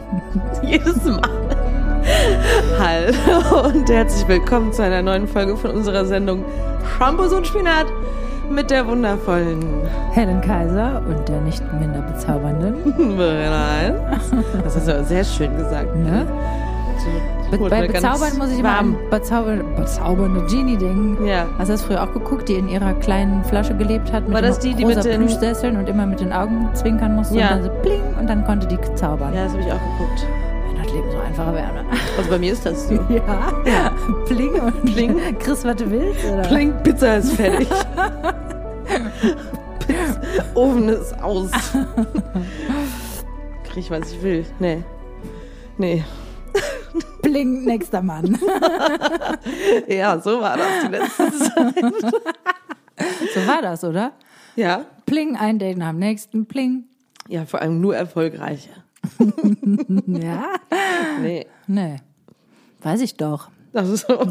Jedes Mal. Hallo und herzlich willkommen zu einer neuen Folge von unserer Sendung Shampoos und Spinat mit der wundervollen Helen Kaiser und der nicht minder bezaubernden. Nein. Das hast du aber sehr schön gesagt. Ne? Be bei Bezaubern muss ich immer warm. an bezauber bezaubernde Genie denken. Ja. Hast du das früher auch geguckt, die in ihrer kleinen Flasche gelebt hat mit War das die, die mit den- Plüschsesseln und immer mit den Augen zwinkern musste Ja. und dann so bling und dann konnte die zaubern. Ja, das habe ich auch geguckt. Wenn das Leben so einfacher wäre. Ne? Also bei mir ist das so. Ja. Bling und Bling. Chris, was du willst? Oder? Pling, Pizza ist fertig. Ofen ist aus. Krieg ich, was ich will. Nee. Nee. Bling, nächster Mann. Ja, so war das die letzte Zeit. so war das, oder? Ja. Pling, ein Date nach dem nächsten. Pling. Ja, vor allem nur erfolgreiche. Ja? Nee. Nee. Weiß ich doch. Das ist so.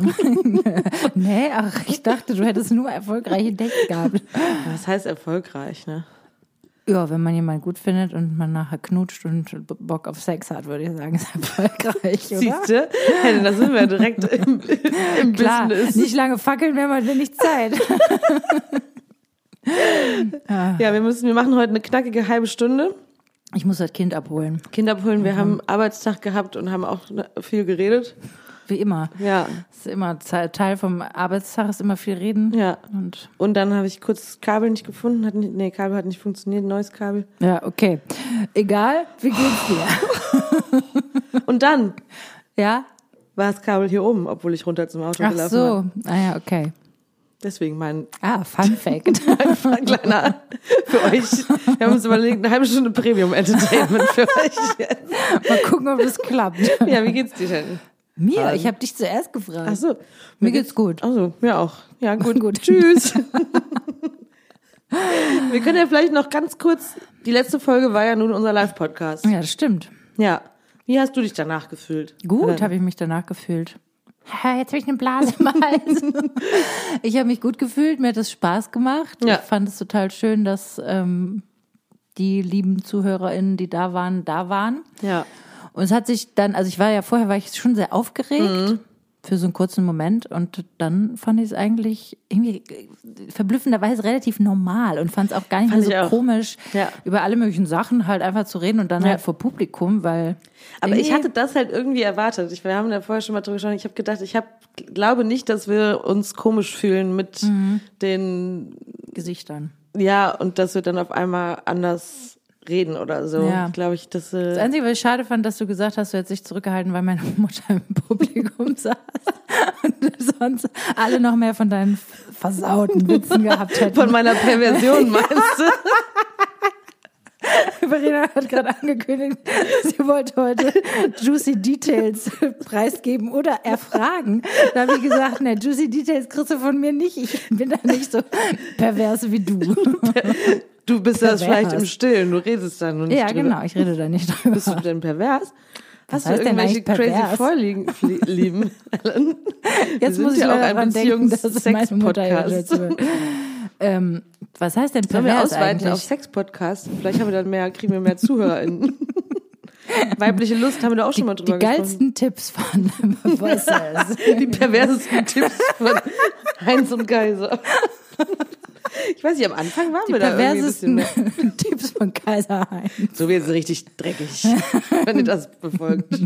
Nee, ach, ich dachte, du hättest nur erfolgreiche Dates gehabt. Was heißt erfolgreich, ne? Ja, wenn man jemanden gut findet und man nachher knutscht und Bock auf Sex hat, würde ich sagen, ist erfolgreich, oder? Siehst du? Hey, da sind wir direkt im, im Klar, Business. nicht lange fackeln, wenn man wenig Zeit. Ja, wir müssen, wir machen heute eine knackige halbe Stunde. Ich muss das Kind abholen, Kinder abholen, Mhm. wir haben Arbeitstag gehabt und haben auch viel geredet. Wie immer. Ja. Das ist immer Teil vom Arbeitstag, ist immer viel reden. Ja. Und Und dann habe ich kurz das Kabel nicht gefunden. Hat nicht, nee, Kabel hat nicht funktioniert, neues Kabel. ja, okay. Egal, wie geht's dir? Und dann Ja? war das Kabel hier oben, obwohl ich runter zum Auto Ach gelaufen so. bin. Ah ja, okay. Deswegen mein Ah, Fun Fact. ein kleiner für euch. Wir haben uns überlegt, eine halbe Stunde Premium Entertainment für euch. Mal gucken, ob das klappt. Ja, wie geht's dir denn? Mir? Ich habe dich zuerst gefragt. Ach so. Mir geht's gut. Ach so, mir auch. Ja, gut. Gut. Tschüss. Wir können ja vielleicht noch ganz kurz, die letzte Folge war ja nun unser Live-Podcast. Ja, das stimmt. Ja. Wie hast du dich danach gefühlt? Gut, habe ich mich danach gefühlt. Jetzt habe ich eine Blase im Hals. ich habe mich gut gefühlt, mir hat es Spaß gemacht. Ja. Ich fand es total schön, dass ähm, die lieben ZuhörerInnen, die da waren, da waren. Ja. Und es hat sich dann, also ich war ja vorher, war ich schon sehr aufgeregt Mhm. für so einen kurzen Moment und dann fand ich es eigentlich irgendwie äh, verblüffenderweise relativ normal und fand es auch gar nicht Fand mehr so komisch, Ja. über alle möglichen Sachen halt einfach zu reden und dann Ja. halt vor Publikum, weil Aber ich hatte das halt irgendwie erwartet. Ich, wir haben ja vorher schon mal drüber gesprochen. Ich habe gedacht, ich hab, glaube nicht, dass wir uns komisch fühlen mit den, Gesichtern. ja, und dass wir dann auf einmal anders reden oder so. Ja. Glaube ich, dass, Das äh, Einzige, was ich schade fand, dass du gesagt hast, du hättest dich zurückgehalten, weil meine Mutter im Publikum saß und sonst alle noch mehr von deinen versauten Witzen gehabt hätten. von meiner Perversion meinst du? Verena hat gerade angekündigt, sie wollte heute Juicy Details preisgeben oder erfragen. Da habe ich gesagt, ne, Juicy Details kriegst du von mir nicht. Ich bin da nicht so pervers wie du. Du bist das Pervers. vielleicht im Stillen, du redest da nur nicht Ja, drüber. genau, ich rede da nicht drüber. Bist du denn pervers? Hast du irgendwelche crazy pervers? Vorliegen, Flie- lieben? Jetzt muss ich ja leider dran denken, dass meine Mutter ja Sex-Podcast. dazu ähm, Was heißt denn Sollen wir pervers ausweiten eigentlich? auf Sex-Podcast? Vielleicht haben wir dann mehr, kriegen wir mehr ZuhörerInnen. Weibliche Lust haben wir da auch schon mal die drüber geilsten Tipps von Voices. gesprochen. Die perversesten Tipps von Heinz und Kaiser. Ich weiß nicht, am Anfang waren Die wir da irgendwie ein bisschen perversesten mehr. Tipps von Kaiser Heinz. So wird es richtig dreckig, wenn ihr das befolgt.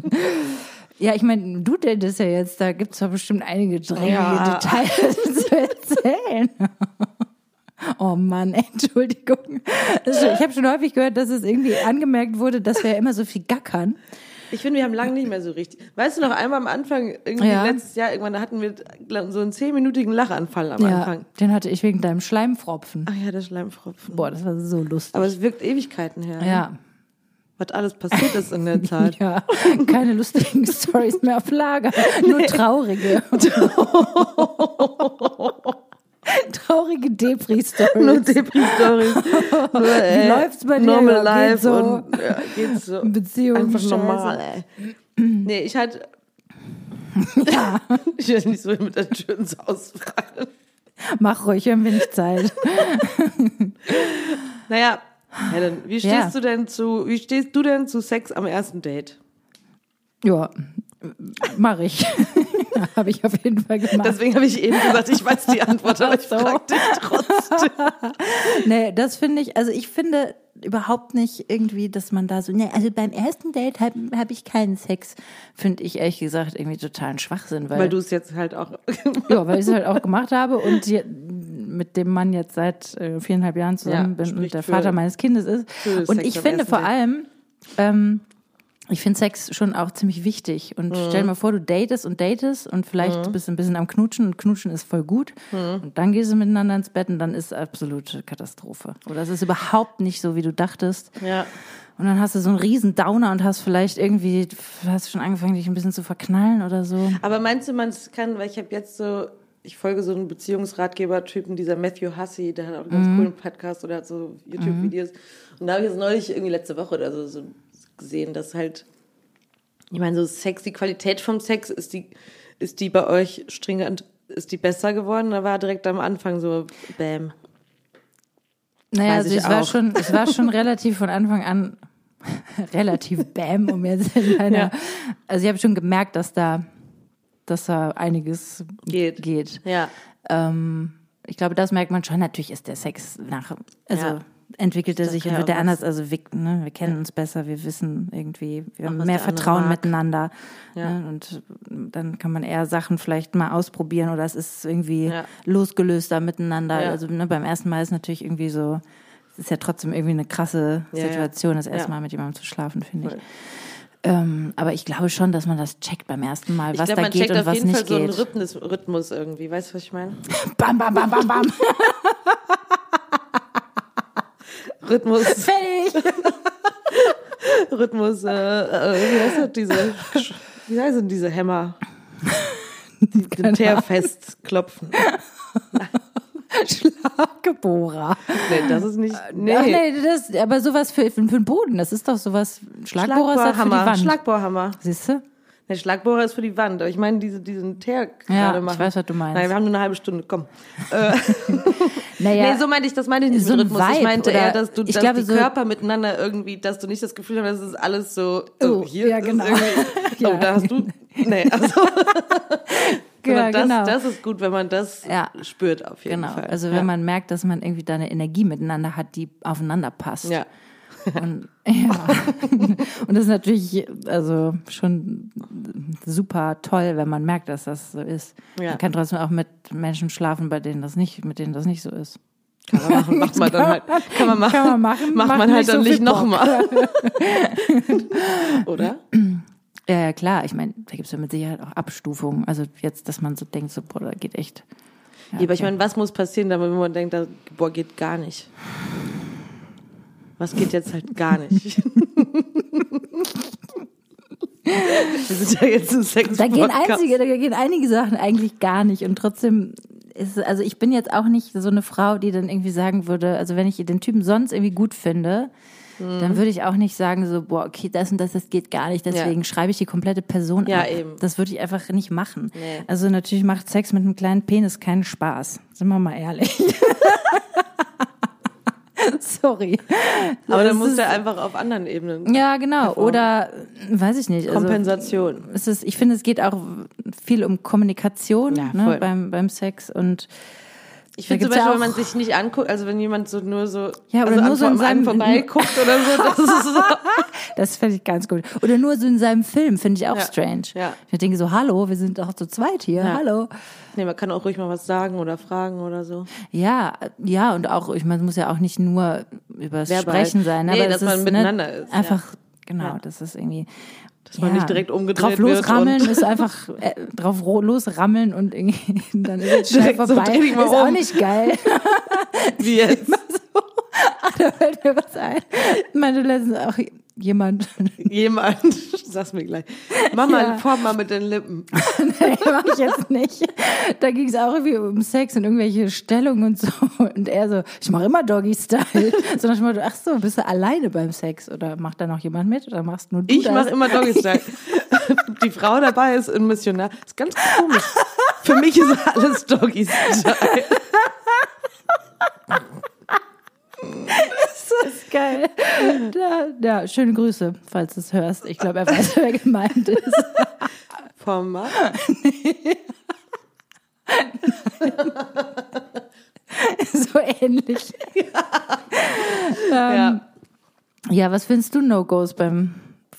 Ja, ich meine, du datest ja jetzt, da gibt's doch bestimmt einige dreckige Ja. Details zu erzählen. Oh Mann, Entschuldigung. Schon- Ich habe schon häufig gehört, dass es irgendwie angemerkt wurde, dass wir ja immer so viel gackern. Ich finde, wir haben lange nicht mehr so richtig. Weißt du noch einmal am Anfang, irgendwie Ja. letztes Jahr, irgendwann, hatten wir so einen zehnminütigen Lachanfall am Ja, Anfang. den hatte ich wegen deinem Schleimfropfen. Ach ja, der Schleimfropfen. Boah, das war so lustig. Aber es wirkt Ewigkeiten her. ne? ja, Was alles passiert ist in der Zeit. ja, keine lustigen Stories mehr auf Lager, nur traurige. traurige Depri-Stories. Nur Depri-Stories. Nur, äh, läuft's bei dir? Normal Ja, life so. und ja, geht so. Beziehung, Einfach Scheiße. normal, ey. Nee, ich hatte. Ja, Ich will nicht so mit der Tür ins Haus fallen. mach ruhig, wir haben wenig Zeit. Naja, Helen, wie stehst Ja. du denn zu, wie stehst du denn zu Sex am ersten Date? Ja, mache ich. habe ich auf jeden Fall gemacht. Deswegen habe ich eben gesagt, ich weiß die Antwort, aber ich So. frage dich trotzdem. nee, das finde ich, also ich finde überhaupt nicht irgendwie, dass man da so, nee, also beim ersten Date habe hab ich keinen Sex, finde ich ehrlich gesagt irgendwie totalen Schwachsinn, weil, Weil du es jetzt halt auch. ja, weil ich es halt auch gemacht habe und die, mit dem Mann jetzt seit äh, viereinhalb Jahren zusammen Ja, bin und der Vater meines Kindes ist. Und ich finde vor allem, ähm, ich finde Sex schon auch ziemlich wichtig. Und stell dir mal vor, du datest und datest und vielleicht bist du ein bisschen am Knutschen und Knutschen ist voll gut. Und dann gehst du miteinander ins Bett und dann ist absolute Katastrophe. Oder es ist überhaupt nicht so, wie du dachtest. Ja. Und dann hast du so einen riesen Downer und hast vielleicht irgendwie, hast schon angefangen, dich ein bisschen zu verknallen oder so. Aber meinst du, man kann, weil ich habe jetzt so, ich folge so einem Beziehungsratgeber-Typen, dieser Matthew Hussey, der hat auch einen ganz Mhm. coolen Podcast oder hat so YouTube-Videos. Und da habe ich jetzt neulich irgendwie letzte Woche oder so, so gesehen, dass halt, ich meine, so Sex, die Qualität vom Sex, ist die, ist die bei euch stringent, ist die besser geworden? Da war direkt am Anfang so, bam. Naja, Weiß also ich es war schon, es war schon relativ von Anfang an relativ bam, um jetzt in einer, Ja. also ich habe schon gemerkt, dass da, dass da einiges Geht. geht. Ja. Ähm, ich glaube, das merkt man schon. Natürlich ist der Sex nach, also Ja. Entwickelt er sich und ja wird er anders. Also wir, ne, wir kennen uns besser, wir wissen irgendwie, wir haben was mehr Vertrauen miteinander. Ja. Ne, und dann kann man eher Sachen vielleicht mal ausprobieren oder es ist irgendwie Ja. losgelöster miteinander. Ja. Also ne, beim ersten Mal ist natürlich irgendwie so, es ist ja trotzdem irgendwie eine krasse Ja, ja. Situation, das erste Ja. Mal mit jemandem zu schlafen, finde ich. Voll. Ähm, aber ich glaube schon, dass man das checkt beim ersten Mal, Ich was glaube, da man geht checkt und auf was jeden Fall nicht so einen geht. Rhythmus, Rhythmus irgendwie. Weißt du, was ich meine? Bam, bam, bam, bam, bam. Rhythmus, Fertig. Rhythmus, äh, äh, wie heißt das, diese, wie heißen diese Hämmer? Die den Teer festklopfen. Schlaggebohrer. Nee, das ist nicht, nee. Ach nee, das, aber sowas für, für den Boden, das ist doch sowas. Schlagbohrer ist halt für die Wand. Schlagbohrhammer. Siehst du? Der Schlagbohrer ist für die Wand, aber ich meine diese, diesen Teer Ja, gerade ich machen. weiß, was du meinst. Nein, wir haben nur eine halbe Stunde, komm. Naja, Nee, so meinte ich, das meinte ich nicht so mit Rhythmus. ich Vibe meinte oder- eher, dass du, ich dass glaube, die so- Körper miteinander irgendwie, dass du nicht das Gefühl hast, das ist alles so, oh, Oh, hier ja, genau. Ja. oh, da hast du, nee, also, ja, das, genau. das ist gut, wenn man das Ja. spürt auf jeden genau. Fall. Also ja. wenn man merkt, dass man irgendwie da eine Energie miteinander hat, die aufeinander passt. ja. Und, ja. und das ist natürlich also schon super toll, wenn man merkt, dass das so ist. Ja. Man kann trotzdem auch mit Menschen schlafen, bei denen das nicht, mit denen das nicht so ist. Kann man machen, macht man dann halt, kann man machen, Kann man machen, macht, macht man halt dann so nicht nochmal. Oder? Ja, ja klar. Ich meine, da gibt es ja mit Sicherheit auch Abstufungen. Also jetzt, dass man so denkt, so, boah, da geht echt. Ja, aber ich meine, was muss passieren, damit man denkt, da, boah, geht gar nicht. Was geht jetzt halt gar nicht? Wir sind ja jetzt im sex Da gehen einzige, da gehen einige Sachen eigentlich gar nicht. Und trotzdem ist, also ich bin jetzt auch nicht so eine Frau, die dann irgendwie sagen würde, also wenn ich den Typen sonst irgendwie gut finde, Mhm. dann würde ich auch nicht sagen so, boah, okay, das und das, das geht gar nicht, deswegen Ja. schreibe ich die komplette Person Ja, ab. eben. Das würde ich einfach nicht machen. Nee. Also natürlich macht Sex mit einem kleinen Penis keinen Spaß. Sind wir mal ehrlich. Sorry. Aber Das dann muss ist- der einfach auf anderen Ebenen. Ja, genau. performen. Oder weiß ich nicht. Also, Kompensation. es ist, ich finde, es geht auch viel um Kommunikation Ja, ne, beim, beim Sex und Ich finde zum gibt's ja Beispiel, wenn man sich nicht anguckt, also wenn jemand so nur so, Ja, oder also nur an, so in seinem- vorbeiguckt oder so, das ist so. das fände ich ganz gut. Oder nur so in seinem Film finde ich auch Ja, strange. ja. Ich denke so, hallo, wir sind doch zu zweit hier, Ja. hallo. Nee, man kann auch ruhig mal was sagen oder fragen oder so. Ja, ja, und auch, ich meine, es muss ja auch nicht nur über das Verbal. Sprechen sein, Nee, aber dass es man ist, miteinander ne, ist, ja. Einfach, genau, das ist irgendwie. Dass man nicht direkt umgedreht drauf wird losrammeln und- ist einfach äh, drauf losrammeln und irgendwie dann ist es schnell Direkt so, vorbei. mal ist auch um. nicht geil. Wie jetzt? da fällt mir was ein. Ich meine, letztens auch jemand, Jemand, sag's mir gleich. Mach mal, Ja. form mal mit den Lippen. nee, mach ich jetzt nicht. Da ging es auch irgendwie um Sex und irgendwelche Stellungen und so. Und er so, ich mache immer Doggy-Style. So nach dem Motto, ach so, bist du alleine beim Sex? Oder macht da noch jemand mit? Oder machst nur du Ich das? mache immer Doggy-Style. Die Frau dabei ist ein Missionar. ist ganz komisch. Für mich ist alles Doggy-Style. das ist Geil. Ja, ja, schöne Grüße, falls du es hörst. Ich glaube, er weiß, wer gemeint ist. Format. so ähnlich. Ja. Ähm, ja, was findest du No-Gos beim,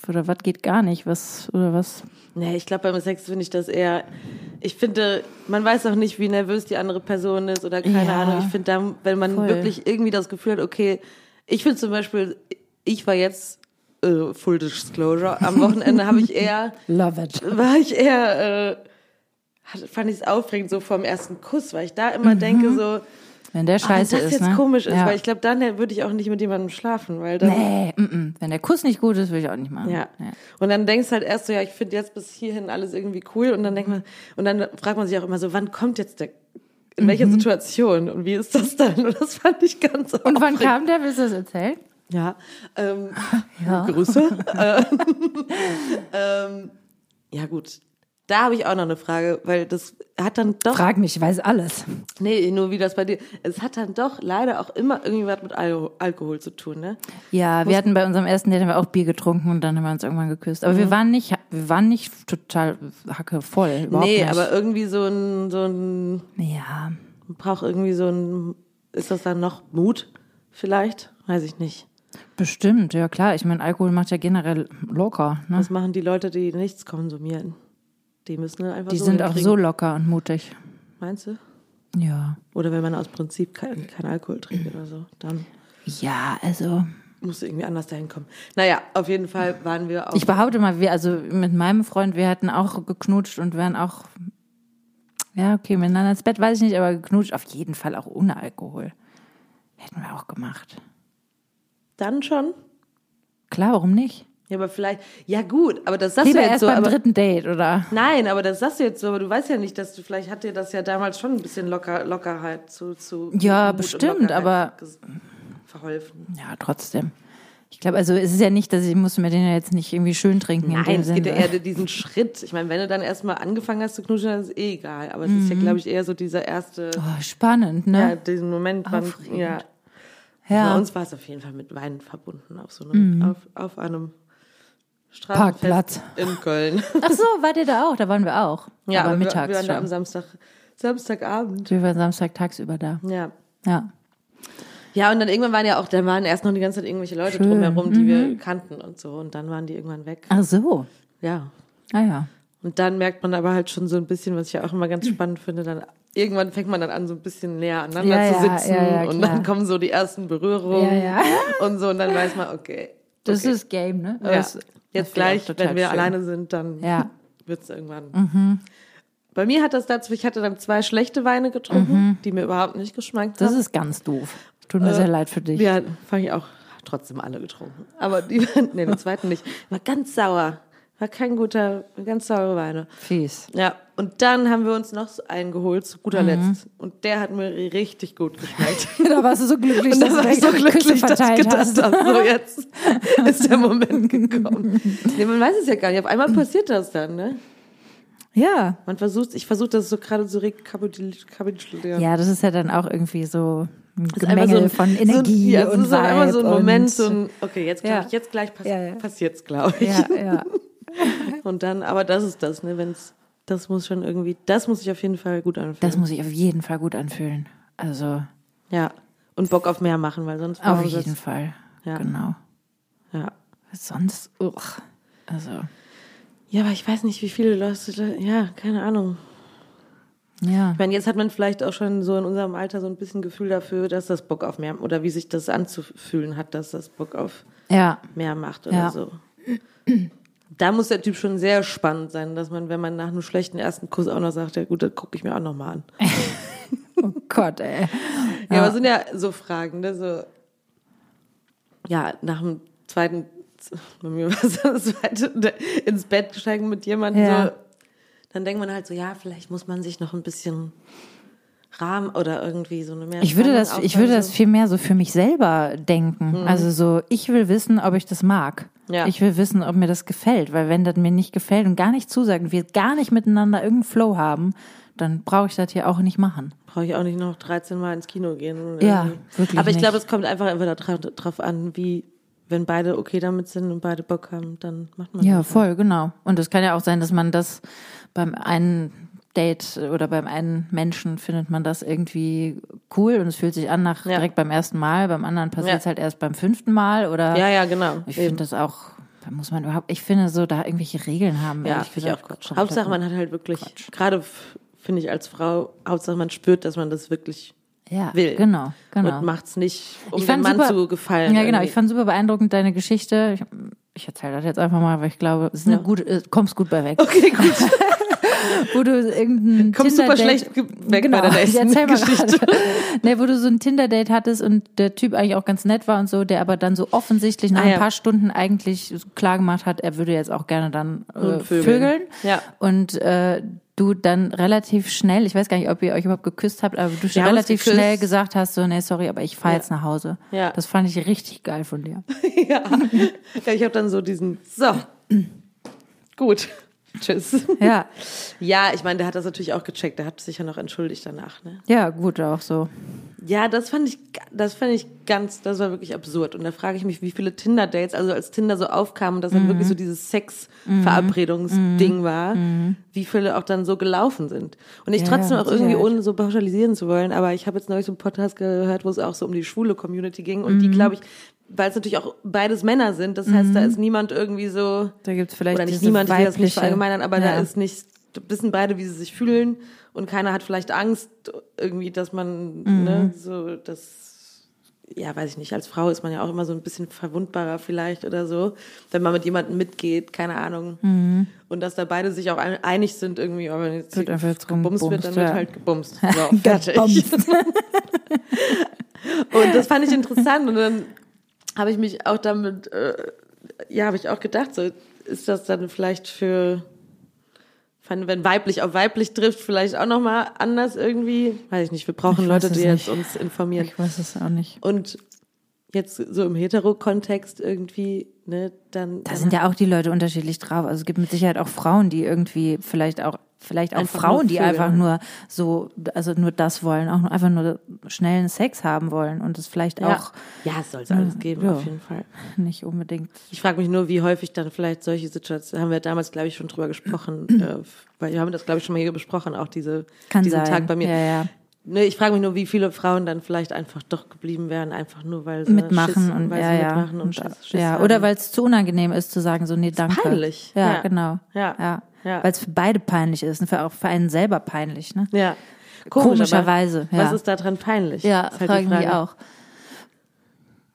oder was geht gar nicht, was, oder was? Nee, ich glaube, beim Sex finde ich das eher. Ich finde, man weiß auch nicht, wie nervös die andere Person ist oder keine Ja, Ahnung. Ich finde, wenn man voll. wirklich irgendwie das Gefühl hat, okay, ich finde zum Beispiel, ich war jetzt äh, Full Disclosure. Am Wochenende habe ich eher, Love it. war ich eher, äh, fand ich es aufregend so vom ersten Kuss, weil ich da immer denke so, Wenn der ah, Mhm. scheiße wenn das ist, jetzt ne? komisch ist, ja. weil ich glaube, dann würde ich auch nicht mit jemandem schlafen, weil dann Nee, mm -mm. wenn der Kuss nicht gut ist, will ich auch nicht machen. Ja. Und dann denkst du halt erst so, ja, ich finde jetzt bis hierhin alles irgendwie cool und dann denkt man, und dann fragt man sich auch immer so, wann kommt jetzt der, in welcher Situation und wie ist das dann? Und das fand ich ganz Und wann aufregend. kam der? Willst du das erzählen? Ja, ähm, Ja. Grüße. ähm, ähm, ja gut, da habe ich auch noch eine Frage, weil das hat dann doch, Frag mich, ich weiß alles. nee, nur wie das bei dir, es hat dann doch leider auch immer irgendwie was mit Al Alkohol zu tun, ne? Ja, wir hatten bei unserem ersten Date haben wir auch Bier getrunken und dann haben wir uns irgendwann geküsst. Aber wir waren nicht, wir waren nicht total hacke voll. Überhaupt nee, nicht. aber irgendwie so ein, so ein ja, braucht irgendwie so ein, ist das dann noch Mut vielleicht? Weiß ich nicht. Bestimmt, ja klar. Ich meine, Alkohol macht ja generell locker. Ne? Was machen die Leute, die nichts konsumieren? Die müssen dann einfach Die so sind auch so locker und mutig. Meinst du? Ja. Oder wenn man aus Prinzip kein, kein Alkohol trinkt oder so, dann Ja, also musst du irgendwie anders dahin kommen. Naja, auf jeden Fall waren wir auch. ich behaupte mal, wir, also mit meinem Freund, wir hatten auch geknutscht und wären auch, ja, okay, miteinander ins Bett, weiß ich nicht, aber geknutscht auf jeden Fall auch ohne Alkohol. Hätten wir auch gemacht. Dann schon? Klar, warum nicht? Ja, aber vielleicht, ja gut, aber das sagst Lieber du jetzt erst so, beim aber, dritten Date, oder? nein, aber das sagst du jetzt so, aber du weißt ja nicht, dass du, vielleicht hat dir das ja damals schon ein bisschen locker, Lockerheit zu, zu Ja, Mut bestimmt, aber- verholfen. Ja, trotzdem. Ich glaube, also es ist ja nicht, dass ich muss mir den ja jetzt nicht irgendwie schön trinken. in Nein, es geht ja eher diesen Schritt. Ich meine, wenn du dann erstmal angefangen hast zu knutschen, dann ist es eh egal. Aber es ist ja, Mhm. glaube ich, eher so dieser erste, Oh, spannend, ja, ne? diesen Moment, wann, Aufregend. ja. Ja. Bei uns war es auf jeden Fall mit Wein verbunden, auf so einem, auf, auf einem Parkplatz. in Köln. Ach so, wart ihr da auch? Da waren wir auch. ja, aber mittags wir waren da am schon. Samstag, Samstagabend. Wir waren Samstag tagsüber da. Ja. Ja. Ja, und dann irgendwann waren ja auch, da waren erst noch die ganze Zeit irgendwelche Leute Schön. drumherum, die Mhm. wir kannten und so. Und dann waren die irgendwann weg. Ach so. Ja. Ah ja. Und dann merkt man aber halt schon so ein bisschen, was ich ja auch immer ganz spannend finde, dann irgendwann fängt man dann an, so ein bisschen näher aneinander Ja, zu sitzen ja, ja, und dann kommen so die ersten Berührungen Ja, ja. und so und dann weiß man, okay. Das okay. ist Game, ne? ja. Das- das jetzt ich gleich, wenn wir schön. alleine sind, dann. Mhm. wird's irgendwann. Bei mir hat das dazu, ich hatte dann zwei schlechte Weine getrunken, die mir überhaupt nicht geschmeckt Mhm. Das haben. ist ganz doof. Tut mir sehr leid für dich. Ja, fand ich auch trotzdem alle getrunken. Aber die, nee, den zweiten nicht. War ganz sauer. War kein guter, ganz saure Weine. Fies. Ja, und dann haben wir uns noch so einen geholt, zu guter Mhm. Letzt. Und der hat mir richtig gut geschmeckt. da warst du so glücklich, Und da dass war du ich so glücklich, dass ich gedacht hast. habe, so jetzt ist der Moment gekommen. Nee, man weiß es ja gar nicht. Auf einmal passiert das dann, ne? Ja. Man versucht, ich versuche das so gerade zu rekapitulieren. Ja, das ist ja dann auch irgendwie so ein Es ist einfach Gemenge von Energie so, ja, es und ist auch immer so ein Vibe Moment, und- so ein, okay, jetzt glaube Ja. ich, jetzt gleich pass Ja, ja. passiert's, glaube ich. Ja, ja. Und dann, aber das ist das, ne, wenn's, das muss schon irgendwie, das muss sich auf jeden Fall gut anfühlen. Das muss ich auf jeden Fall gut anfühlen. Also ja. Und Bock auf mehr machen, weil sonst auf jeden es- Fall. Ja. Genau. Ja. Sonst, uch. also Ja, aber ich weiß nicht, wie viele Leute, da, ja, keine Ahnung. ja. Ich meine, jetzt hat man vielleicht auch schon so in unserem Alter so ein bisschen Gefühl dafür, dass das Bock auf mehr, oder wie sich das anzufühlen hat, dass das Bock auf Ja, mehr macht oder Ja. so. Da muss der Typ schon sehr spannend sein, dass man, wenn man nach einem schlechten ersten Kuss auch noch sagt, ja gut, das gucke ich mir auch noch mal an. oh Gott, ey. Ja, aber es sind ja so Fragen, ne? So, ja, nach dem zweiten, bei mir war es das zweite, ins Bett steigen mit jemandem, Ja. so, dann denkt man halt so, ja, vielleicht muss man sich noch ein bisschen Rahmen oder irgendwie so eine mehr. Ich würde das, ich würde das viel mehr so für mich selber denken. Also so, ich will wissen, ob ich das mag. Ja. Ich will wissen, ob mir das gefällt, weil wenn das mir nicht gefällt und gar nicht zusagt und wir gar nicht miteinander irgendeinen Flow haben, dann brauche ich das hier auch nicht machen. Brauche ich auch nicht noch 13 Mal ins Kino gehen. Ja, irgendwie. wirklich Aber ich glaube, es kommt einfach entweder drauf, drauf an, wie, wenn beide okay damit sind und beide Bock haben, dann macht man Ja, das. voll, genau. Und es kann ja auch sein, dass man das beim einen Date oder beim einen Menschen findet man das irgendwie cool und es fühlt sich an nach Ja. direkt beim ersten Mal, beim anderen passiert es Ja. halt erst beim fünften Mal oder Ja, ja, genau. ich finde das auch, da muss man überhaupt, ich finde so, da irgendwelche Regeln haben. Ja, ehrlich finde ich auch Quatsch. Hauptsache, man hat halt wirklich, gerade f- finde ich als Frau, Hauptsache man spürt, dass man das wirklich ja, will. Genau, genau. und macht's nicht, um Ich dem Mann super- zu gefallen. Ja, genau. irgendwie. Ich fand super beeindruckend deine Geschichte. Ich, ich erzähle das jetzt einfach mal, weil ich glaube, es ist eine Ja. gute, äh, kommst gut bei weg. Okay, gut. Wo du irgendein Kommst super Tinder-Date- schlecht weg genau, bei der nächsten Geschichte. gerade. Nee, wo du so ein Tinder-Date hattest und der Typ eigentlich auch ganz nett war und so, der aber dann so offensichtlich nach Ah, ja. ein paar Stunden eigentlich klar gemacht hat, er würde jetzt auch gerne dann äh, vögeln. vögeln. Ja. Und äh, du dann relativ schnell, ich weiß gar nicht, ob ihr euch überhaupt geküsst habt, aber du uns relativ schnell gesagt hast, so, nee, sorry, aber ich fahre Ja. jetzt nach Hause. Ja. Das fand ich richtig geil von dir. ja. ja, ich habe dann so diesen, so, gut, tschüss. Ja, Ja, ich meine, der hat das natürlich auch gecheckt, der hat sich ja noch entschuldigt danach, ne? ja, gut, auch so. Ja, das fand ich, das fand ich ganz, das war wirklich absurd. Und da frage ich mich, wie viele Tinder-Dates, also als Tinder so aufkam und das dann wirklich so dieses Sex-Verabredungsding war, wie viele auch dann so gelaufen sind. Und ich Ja, trotzdem auch irgendwie, ohne so pauschalisieren zu wollen, aber ich habe jetzt neulich so einen Podcast gehört, wo es auch so um die schwule Community ging und die, glaube ich, weil es natürlich auch beides Männer sind, das heißt, da ist niemand irgendwie so, Da gibt's vielleicht oder nicht niemand, ich will das nicht weibliche- verallgemeinern, aber ja. da ist nicht, wissen beide, wie sie sich fühlen und keiner hat vielleicht Angst irgendwie, dass man, Mhm. ne, so, das, ja, weiß ich nicht, als Frau ist man ja auch immer so ein bisschen verwundbarer vielleicht oder so, wenn man mit jemandem mitgeht, keine Ahnung. Und dass da beide sich auch ein- einig sind irgendwie, aber wenn jetzt Mhm. Wird einfach jetzt gebumst wird, dann rumgebumst, wird ja. halt gebumst. So, fertig. Und das fand ich interessant und dann habe ich mich auch damit, äh, ja, habe ich auch gedacht, so ist das dann vielleicht für, wenn weiblich auf weiblich trifft, vielleicht auch nochmal anders irgendwie. Weiß ich nicht, wir brauchen Ich Leute, die jetzt uns informieren. Ich weiß es auch nicht. Und jetzt so im Hetero-Kontext irgendwie, ne, dann. Da sind ja auch die Leute unterschiedlich drauf. Also es gibt mit Sicherheit auch Frauen, die irgendwie vielleicht auch vielleicht auch Einfach Frauen, die einfach nur so also nur das wollen, auch einfach nur schnellen Sex haben wollen und es vielleicht ja. auch ja, es soll es alles geben, ja. auf jeden Fall. nicht unbedingt. Ich frage mich nur, wie häufig dann vielleicht solche Situationen, haben wir damals, glaube ich, schon drüber gesprochen, äh, weil wir haben das, glaube ich, schon mal hier besprochen, auch diese, Kann diesen sein. Tag bei mir. Ja, ja. Ne, ich frage mich nur, wie viele Frauen dann vielleicht einfach doch geblieben wären, einfach nur weil sie Mitmachen Schiss, und weil ja, ja. mitmachen und, Und, Schiss, Schiss ja, haben. oder weil es zu unangenehm ist zu sagen, so nee, danke. peinlich. Ja, Ja. genau. Ja. ja. Ja. Weil es für beide peinlich ist und für auch für einen selber peinlich, ne? ja. Komisch, Komischerweise, ja. Was ist daran peinlich? Ja, halt die frage ich mich Frage. auch.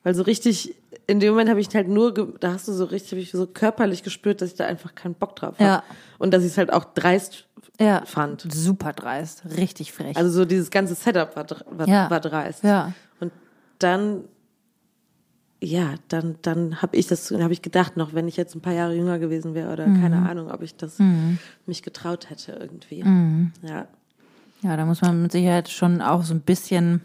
Weil so richtig, in dem Moment habe ich halt nur, da hast du so richtig, hab ich so körperlich gespürt, dass ich da einfach keinen Bock drauf habe. Ja. Und dass ich es halt auch dreist Ja. fand. Super dreist, richtig frech. Also so dieses ganze Setup war, war, Ja. war dreist. Ja. Und dann, ja, dann, dann habe ich das, habe ich gedacht, noch wenn ich jetzt ein paar Jahre jünger gewesen wäre oder Mhm. keine Ahnung, ob ich das mich getraut hätte irgendwie. Mhm. Ja. Ja, da muss man mit Sicherheit schon auch so ein bisschen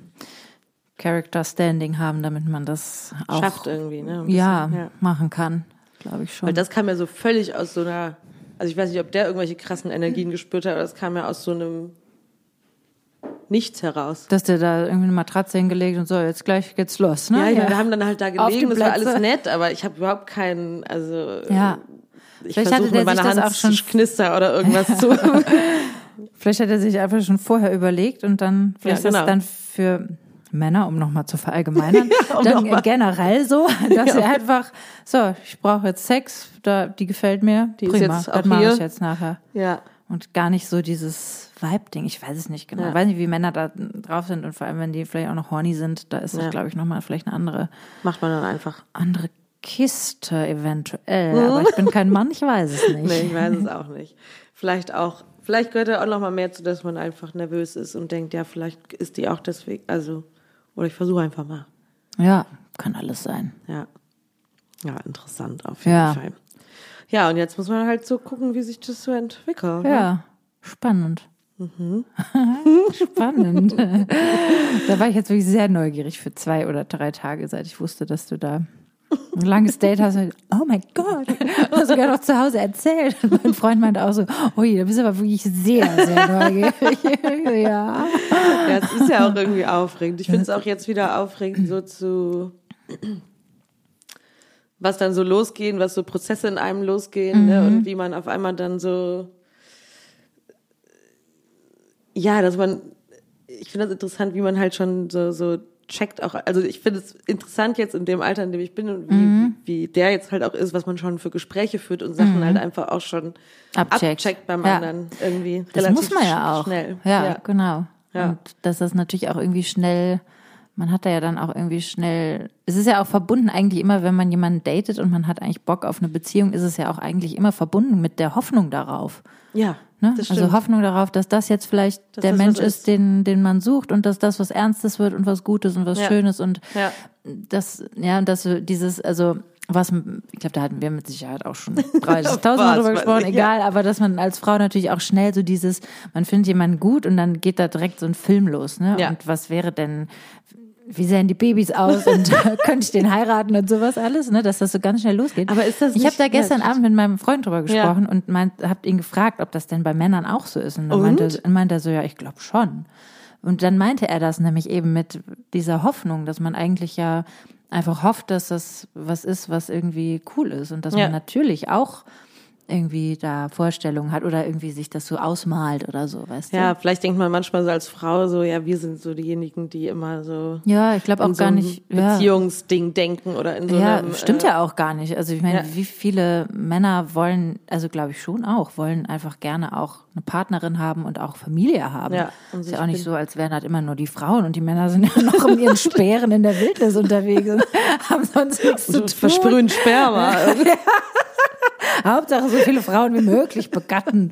Character Standing haben, damit man das auch Schafft irgendwie, ne? Bisschen, ja, ja. machen kann, glaube ich schon. Weil das kam ja so völlig aus so einer, also ich weiß nicht, ob der irgendwelche krassen Energien gespürt hat, aber das kam ja aus so einem Nichts heraus. Dass der da irgendwie eine Matratze hingelegt und so, jetzt gleich geht's los, ne? Ja, meine, wir haben dann halt da gelegen, das war alles nett, aber ich habe überhaupt keinen, also Ja. ich versuche mit meiner Hand auch schon- Knister oder irgendwas zu. Vielleicht hat er sich einfach schon vorher überlegt und dann, vielleicht Ja, ist genau. das dann für Männer, um nochmal zu verallgemeinern, um dann generell so, dass sie einfach, so, ich brauche jetzt Sex, da, die gefällt mir, Die ist prima, jetzt das auch mache hier. ich jetzt nachher. ja. Und gar nicht so dieses Vibe-Ding. Ich weiß es nicht genau. Ja. Ich weiß nicht, wie Männer da drauf sind und vor allem, wenn die vielleicht auch noch horny sind, da ist das, Ja. glaube ich, nochmal vielleicht eine andere, Macht man dann einfach. andere Kiste eventuell. Aber ich bin kein Mann, ich weiß es nicht. Nee, ich weiß es auch nicht. Vielleicht auch, vielleicht gehört da auch noch mal mehr zu, dass man einfach nervös ist und denkt, ja, vielleicht ist die auch deswegen, also, oder ich versuche einfach mal. Ja, kann alles sein. Ja. Ja, interessant auf jeden Ja. Fall. Ja, und jetzt muss man halt so gucken, wie sich das so entwickelt. ne? Ja, spannend. Mhm. spannend. da war ich jetzt wirklich sehr neugierig für zwei oder drei Tage, seit ich wusste, dass du da ein langes Date hast. Oh mein Gott. Also sogar noch zu Hause erzählt. Und mein Freund meinte auch so, ui, da bist du aber wirklich sehr, sehr neugierig. ja. Ja, es ist ja auch irgendwie aufregend. Ich finde es auch jetzt wieder aufregend, so zu was dann so losgehen, was so Prozesse in einem losgehen ne? und wie man auf einmal dann so ja, dass man ich finde das interessant, wie man halt schon so so checkt auch, also ich finde es interessant jetzt in dem Alter, in dem ich bin und wie, wie der jetzt halt auch ist, was man schon für Gespräche führt und Sachen halt einfach auch schon Abcheckt. abcheckt beim Ja. anderen irgendwie. Das relativ muss man ja auch. Schnell. Ja, genau. Ja. Und dass das natürlich auch irgendwie schnell, man hat da ja dann auch irgendwie schnell, es ist ja auch verbunden eigentlich immer, wenn man jemanden datet und man hat eigentlich Bock auf eine Beziehung, ist es ja auch eigentlich immer verbunden mit der Hoffnung darauf. Ja, Ne? Also. Hoffnung darauf, dass das jetzt vielleicht Dass der Mensch ist, den, den man sucht und dass das was Ernstes wird und was Gutes und was Ja. Schönes und Ja. das, ja, und dass dieses, also was, ich glaube, da hatten wir mit Sicherheit auch schon 30.000 Was Mal drüber gesprochen, egal, aber dass man als Frau natürlich auch schnell so dieses, man findet jemanden gut und dann geht da direkt so ein Film los, ne? Ja. Und was wäre denn, wie sehen die Babys aus und könnte ich den heiraten und sowas alles, ne? Dass das so ganz schnell losgeht. Aber ist das Ich habe da gestern Ja, Abend mit meinem Freund drüber Ja. gesprochen und meint, hab ihn gefragt, ob das denn bei Männern auch so ist. Und dann Und? meinte, meinte er so, ja, ich glaube schon. Und dann meinte er das nämlich eben mit dieser Hoffnung, dass man eigentlich ja einfach hofft, dass das was ist, was irgendwie cool ist und dass Ja. man natürlich auch irgendwie da Vorstellungen hat oder irgendwie sich das so ausmalt oder so, weißt Ja, du? vielleicht denkt man manchmal so als Frau so, ja, wir sind so diejenigen, die immer so Ja, ich glaube auch so gar nicht. Ja. Beziehungsding denken oder in so Ja, einem. stimmt äh, ja auch gar nicht. Also ich meine, ja. wie viele Männer wollen, also glaube ich schon auch, wollen einfach gerne auch eine Partnerin haben und auch Familie haben. Ja, und ist ja auch nicht so, als wären halt immer nur die Frauen und die Männer sind ja noch in ihren Speeren in der Wildnis unterwegs und haben sonst nichts zu So tun. versprühen Sperma. Hauptsache so viele Frauen wie möglich begatten.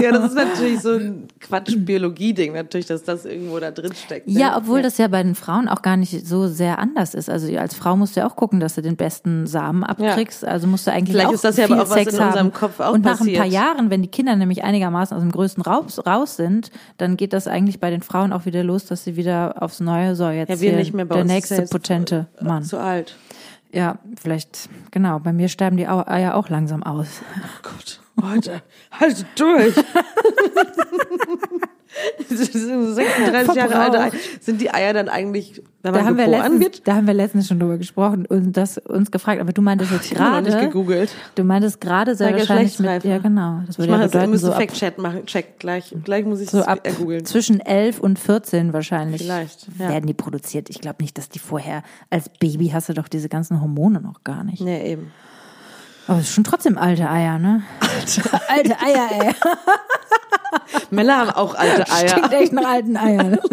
ja, das ist natürlich so ein Quatsch-Biologie-Ding, natürlich, dass das irgendwo da drin steckt. ne? Ja, obwohl das ja bei den Frauen auch gar nicht so sehr anders ist. Also als Frau musst du ja auch gucken, dass du den besten Samen abkriegst. Also musst du eigentlich Vielleicht auch ist das ja viel auch was Sex in haben. unserem Kopf auch Und nach ein passiert. paar Jahren, wenn die Kinder nämlich einigermaßen aus dem größten raus, raus sind, dann geht das eigentlich bei den Frauen auch wieder los, dass sie wieder aufs Neue, so jetzt Ja, wir nicht mehr bei der nächste ja potente äh, Mann. Zu alt. Ja, vielleicht, genau, bei mir sterben die Eier auch langsam aus. Oh Gott, heute, halt durch. Das sind 36 Jahre alte Eier. Sind die Eier dann eigentlich, wenn Da haben, wir letztens, wird? da haben wir letztens schon drüber gesprochen und das uns gefragt. Aber du meintest jetzt Ich habe noch nicht gerade, gegoogelt. du meintest gerade sehr ja wahrscheinlich mit, ja genau. Das Ich mache ja das, bedeuten, müsst so Fact-Check machen. Check gleich. Gleich muss ich so es ab googeln. zwischen 11 und 14 wahrscheinlich Vielleicht, ja. werden die produziert. Ich glaube nicht, dass die vorher, als Baby hast du doch diese ganzen Hormone noch gar nicht. Nee, eben. Aber es ist schon trotzdem alte Eier, ne? Alte, Eier, ey. Männer haben auch alte Eier. Klingt echt nach alten Eiern.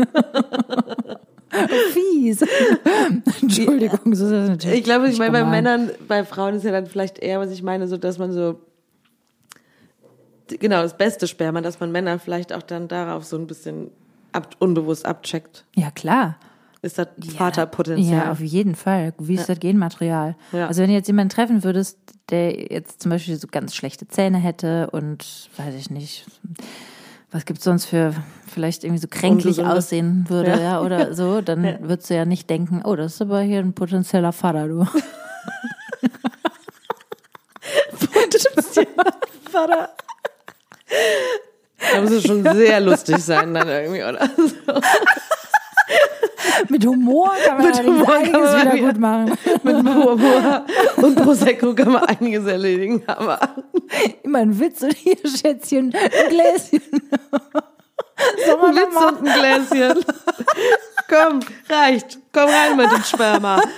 Fies. Entschuldigung, so ist das natürlich. Ich glaube, ich meine, bei. Männern, bei Frauen ist ja dann vielleicht eher, was ich meine, so, dass man so, genau, das beste Sperma, dass man Männer vielleicht auch dann darauf so ein bisschen ab, unbewusst abcheckt. Ja, klar. Ist das Vaterpotenzial? Ja, auf jeden Fall. Wie ist das Genmaterial? Ja. Also wenn du jetzt jemanden treffen würdest, der jetzt zum Beispiel so ganz schlechte Zähne hätte und weiß ich nicht, was gibt's sonst für vielleicht irgendwie so kränklich Ungesunde. aussehen würde, Ja. ja, oder so, dann würdest du ja nicht denken, oh, das ist aber hier ein potenzieller Vater, du. Vater. Da muss es schon sehr lustig sein dann irgendwie, oder? Mit Humor kann man Mit Humor kann einiges man wieder wieder- gut machen. Mit Humor und Prosecco kann man einiges erledigen, aber Immer ein Witz und hier, Schätzchen, ein Gläschen. Witz noch und ein Gläschen. Komm, reicht. Komm rein mit dem Sperma.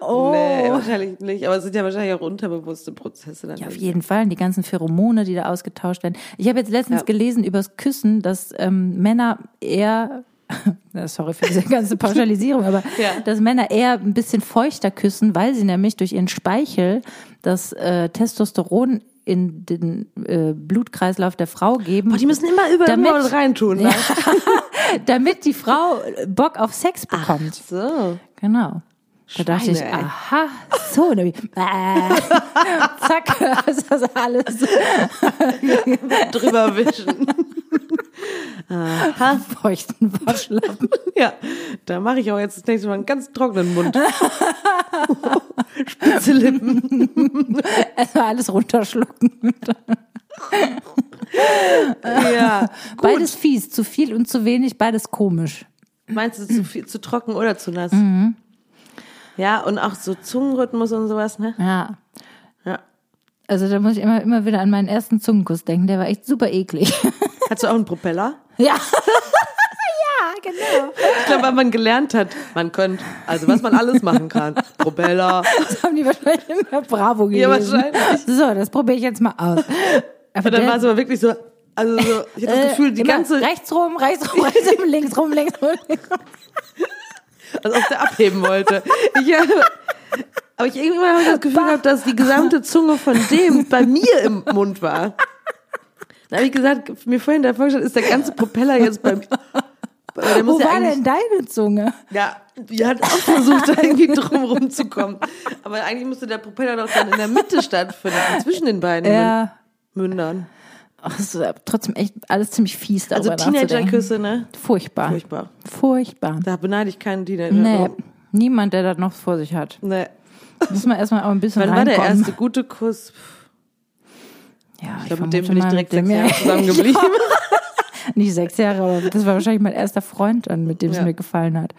Oh. Nee, wahrscheinlich nicht. Aber es sind ja wahrscheinlich auch unterbewusste Prozesse dann. Ja, auf jeden Fall. Und die ganzen Pheromone, die da ausgetauscht werden. Ich habe jetzt letztens Ja. gelesen übers Küssen, dass ähm, Männer eher, sorry für diese ganze Pauschalisierung, aber Ja. dass Männer eher ein bisschen feuchter küssen, weil sie nämlich durch ihren Speichel das äh, Testosteron in den äh, Blutkreislauf der Frau geben. Boah, die müssen immer über Damit- reintun. Ne? damit die Frau Bock auf Sex bekommt. So. Genau. Da dachte ich, ey. aha, so, und dann ich, äh, zack, ist das alles. Drüber wischen. Aha. Feuchten Waschlappen. Ja, da mache ich auch jetzt das nächste Mal einen ganz trockenen Mund. Spitz Spitze Lippen. Erstmal alles runterschlucken. ja. Beides fies, zu viel und zu wenig, beides komisch. Meinst du zu viel, zu trocken oder zu nass? Mhm. Ja, und auch so Zungenrhythmus und sowas, ne? Ja. Ja. Also da muss ich immer, immer wieder an meinen ersten Zungenkuss denken. Der war echt super eklig. Hast du auch einen Propeller? Ja. ja, genau. Ich glaube, weil man gelernt hat, man könnte, also was man alles machen kann. Propeller. Das haben die wahrscheinlich immer Bravo gelesen. Ja, wahrscheinlich. So, das probiere ich jetzt mal aus. Aber Und dann war es aber wirklich so, also so, ich hatte das äh, Gefühl, die ganze, rechts rum, rechts rum, rechts rum, links rum, links rum. Links rum. als ob der abheben wollte. Ich, ja, aber ich irgendwann habe ich das Gefühl gehabt, dass die gesamte Zunge von dem bei mir im Mund war. Dann habe ich gesagt, mir vorhin der vorgestellt, ist der ganze Propeller jetzt bei mir. Aber Der muss Wo ja war denn deine Zunge? Ja, die hat auch versucht, da irgendwie drum rumzukommen. Aber eigentlich musste der Propeller doch dann in der Mitte stattfinden, zwischen den beiden Ja. Mündern. Ach, das ist trotzdem echt alles ziemlich fies Also. Teenagerküsse, ne? Furchtbar. Furchtbar. Furchtbar. Da beneide ich keinen Teenager. Nee, niemand, der das noch vor sich hat. nee. Muss man erstmal auch ein bisschen Wann war der erste gute Kuss? Ja, Ich glaube, mit dem bin ich direkt sechs Jahre zusammengeblieben. Nicht sechs Jahre, aber das war wahrscheinlich mein erster Freund, an mit dem es Ja. mir gefallen hat.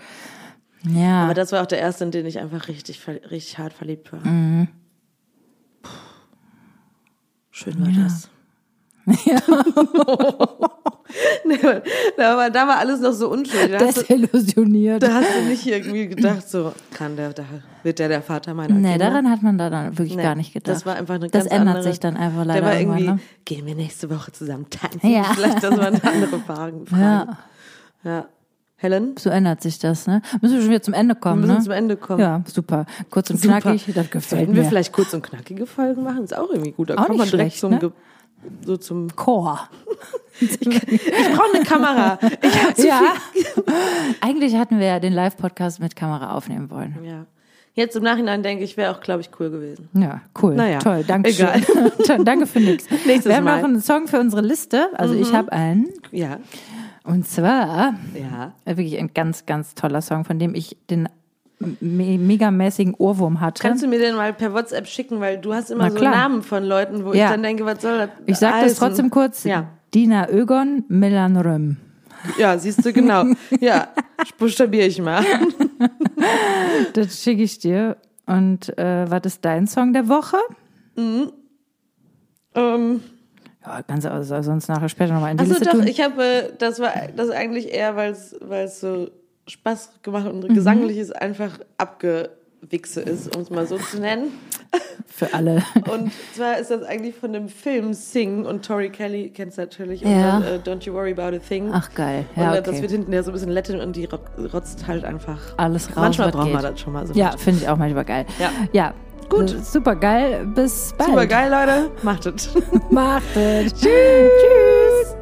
Ja. Aber das war auch der erste, in den ich einfach richtig, richtig hart verliebt war. Mhm. Schön war das. Ja. nee, aber da war alles noch so unschuldig. Da du, Desillusioniert. da hast du nicht irgendwie gedacht, so kann der, da wird der der Vater meiner Nee, Kinder. daran hat man da dann wirklich Nee, gar nicht gedacht. Das war einfach eine Das ganz ändert andere, sich dann einfach Der leider war irgendwann, irgendwie, ne? gehen wir nächste Woche zusammen tanzen? Ja. Vielleicht, das war eine andere Frage. Ja, ja. Helen, so ändert sich das, ne? Müssen wir schon wieder zum Ende wir kommen, müssen ne? zum Ende kommen. Ja, super. Kurz und Super. knackig, das gefällt Sollten wir mir. vielleicht kurz und knackige Folgen machen? Ist auch irgendwie gut. Da Auch kommt man direkt schlecht, zum, ne? So zum. Chor. Ich brauche eine Kamera. Ich hab zu Ja. Eigentlich hatten wir ja den Live-Podcast mit Kamera aufnehmen wollen. viel. Ja. Jetzt im Nachhinein denke ich, wäre auch, glaube ich, cool gewesen. Ja, cool. Naja, Toll, danke egal. schön. Danke für nichts. Nächstes Wir haben Mal. Mhm. noch einen Song für unsere Liste. Also ich habe einen. Ja. Und zwar Ja. wirklich ein ganz, ganz toller Song, von dem ich den me megamäßigen Ohrwurm hatte. Kannst du mir den mal per WhatsApp schicken, weil du hast immer Na so klar. Namen von Leuten, wo Ja. ich dann denke, was soll das ich sage das trotzdem kurz. Ja. Dina Ögon Melanröm. Ja, siehst du, genau. Ja, buchstabiere ich mal. Das schicke ich dir. Und äh, was ist dein Song der Woche? ähm, Ja, kannst du also sonst nachher später nochmal in die also Liste doch, tun. ich habe, äh, das war das eigentlich eher, weil es so Spaß gemacht Mhm. und gesanglich einfach abgewichse ist, um es mal so zu nennen. Für alle. Und zwar ist das eigentlich von dem Film Sing und Tori Kelly kennst du natürlich. Ja. Und dann, äh, Don't You Worry About a Thing. Ach geil. und Ja, äh, das okay. wird hinten ja so ein bisschen Latin und die ro- rotzt halt einfach. Alles raus, Manchmal braucht man geht. das schon mal so. Ja, finde ich auch manchmal geil. Ja. Ja. Gut. Super geil. Bis bald. Super geil, Leute. Macht es. Macht es. Tschüss. Tschüss.